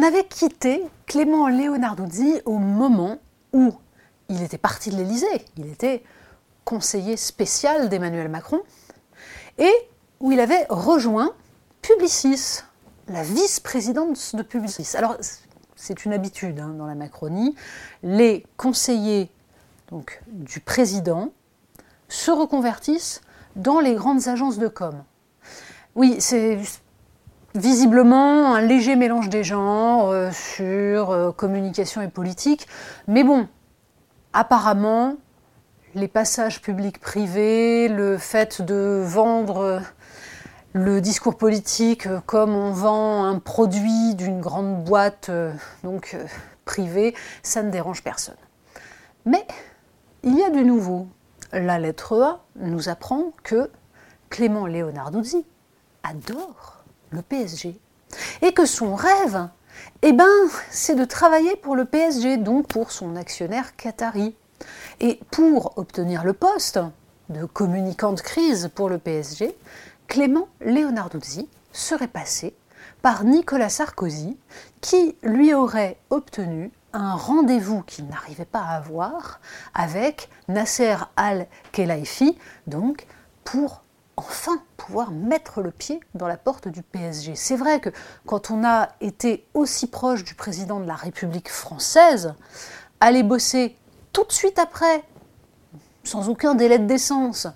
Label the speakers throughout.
Speaker 1: On avait quitté Clément Leonarduzzi au moment où il était parti de l'Élysée. Il était conseiller spécial d'Emmanuel Macron et où il avait rejoint Publicis, la vice-présidente de Publicis. Alors, c'est une habitude hein, dans la Macronie. Les conseillers donc, du président se reconvertissent dans les grandes agences de com. Oui, c'est visiblement un léger mélange des genres euh, sur euh, communication et politique. Mais bon, apparemment, les passages publics-privés, le fait de vendre le discours politique comme on vend un produit d'une grande boîte euh, donc privée, ça ne dérange personne. Mais il y a du nouveau. La lettre A nous apprend que Clément Leonarduzzi adore le PSG et que son rêve, eh ben, c'est de travailler pour le PSG, donc pour son actionnaire qatari. Et pour obtenir le poste de communicant de crise pour le PSG, Clément Leonarduzzi serait passé par Nicolas Sarkozy, qui lui aurait obtenu un rendez-vous qu'il n'arrivait pas à avoir avec Nasser Al-Khelaifi, donc pour enfin pouvoir mettre le pied dans la porte du PSG. C'est vrai que quand on a été aussi proche du président de la République française, aller bosser tout de suite après, sans aucun délai de décence,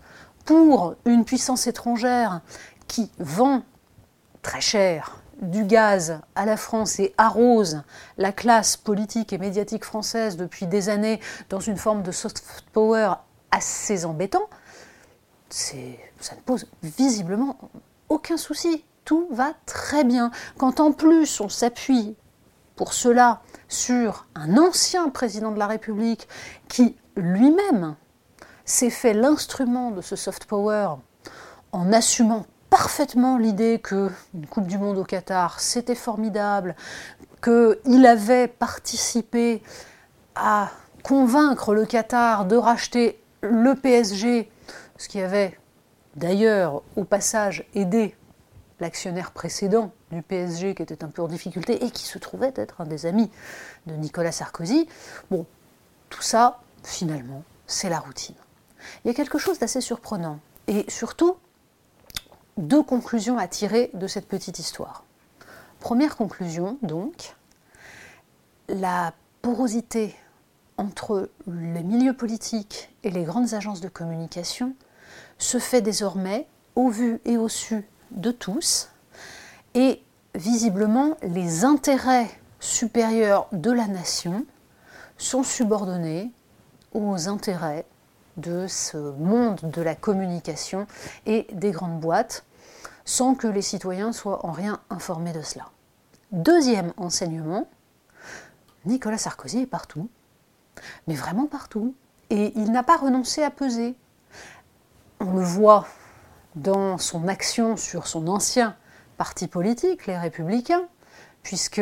Speaker 1: pour une puissance étrangère qui vend très cher du gaz à la France et arrose la classe politique et médiatique française depuis des années dans une forme de soft power assez embêtant, ça ne pose visiblement aucun souci. Tout va très bien. Quand en plus on s'appuie pour cela sur un ancien président de la République qui lui-même s'est fait l'instrument de ce soft power en assumant parfaitement l'idée que une Coupe du Monde au Qatar, c'était formidable, qu'il avait participé à convaincre le Qatar de racheter le PSG, ce qui avait d'ailleurs au passage aidé l'actionnaire précédent du PSG qui était un peu en difficulté et qui se trouvait être un des amis de Nicolas Sarkozy. Bon, tout ça, finalement, c'est la routine. Il y a quelque chose d'assez surprenant et surtout deux conclusions à tirer de cette petite histoire. Première conclusion, donc, la porosité entre les milieux politiques et les grandes agences de communication se fait désormais au vu et au su de tous, et visiblement les intérêts supérieurs de la nation sont subordonnés aux intérêts de ce monde de la communication et des grandes boîtes, sans que les citoyens soient en rien informés de cela. Deuxième enseignement, Nicolas Sarkozy est partout, mais vraiment partout, et il n'a pas renoncé à peser. On le voit dans son action sur son ancien parti politique, les Républicains, puisque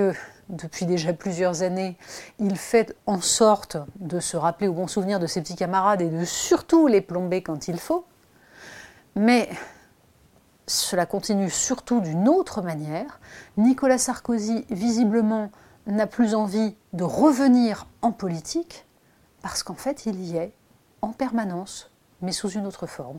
Speaker 1: depuis déjà plusieurs années, il fait en sorte de se rappeler au bon souvenir de ses petits camarades et de surtout les plomber quand il faut. Mais cela continue surtout d'une autre manière. Nicolas Sarkozy, visiblement, n'a plus envie de revenir en politique parce qu'en fait, il y est en permanence, mais sous une autre forme.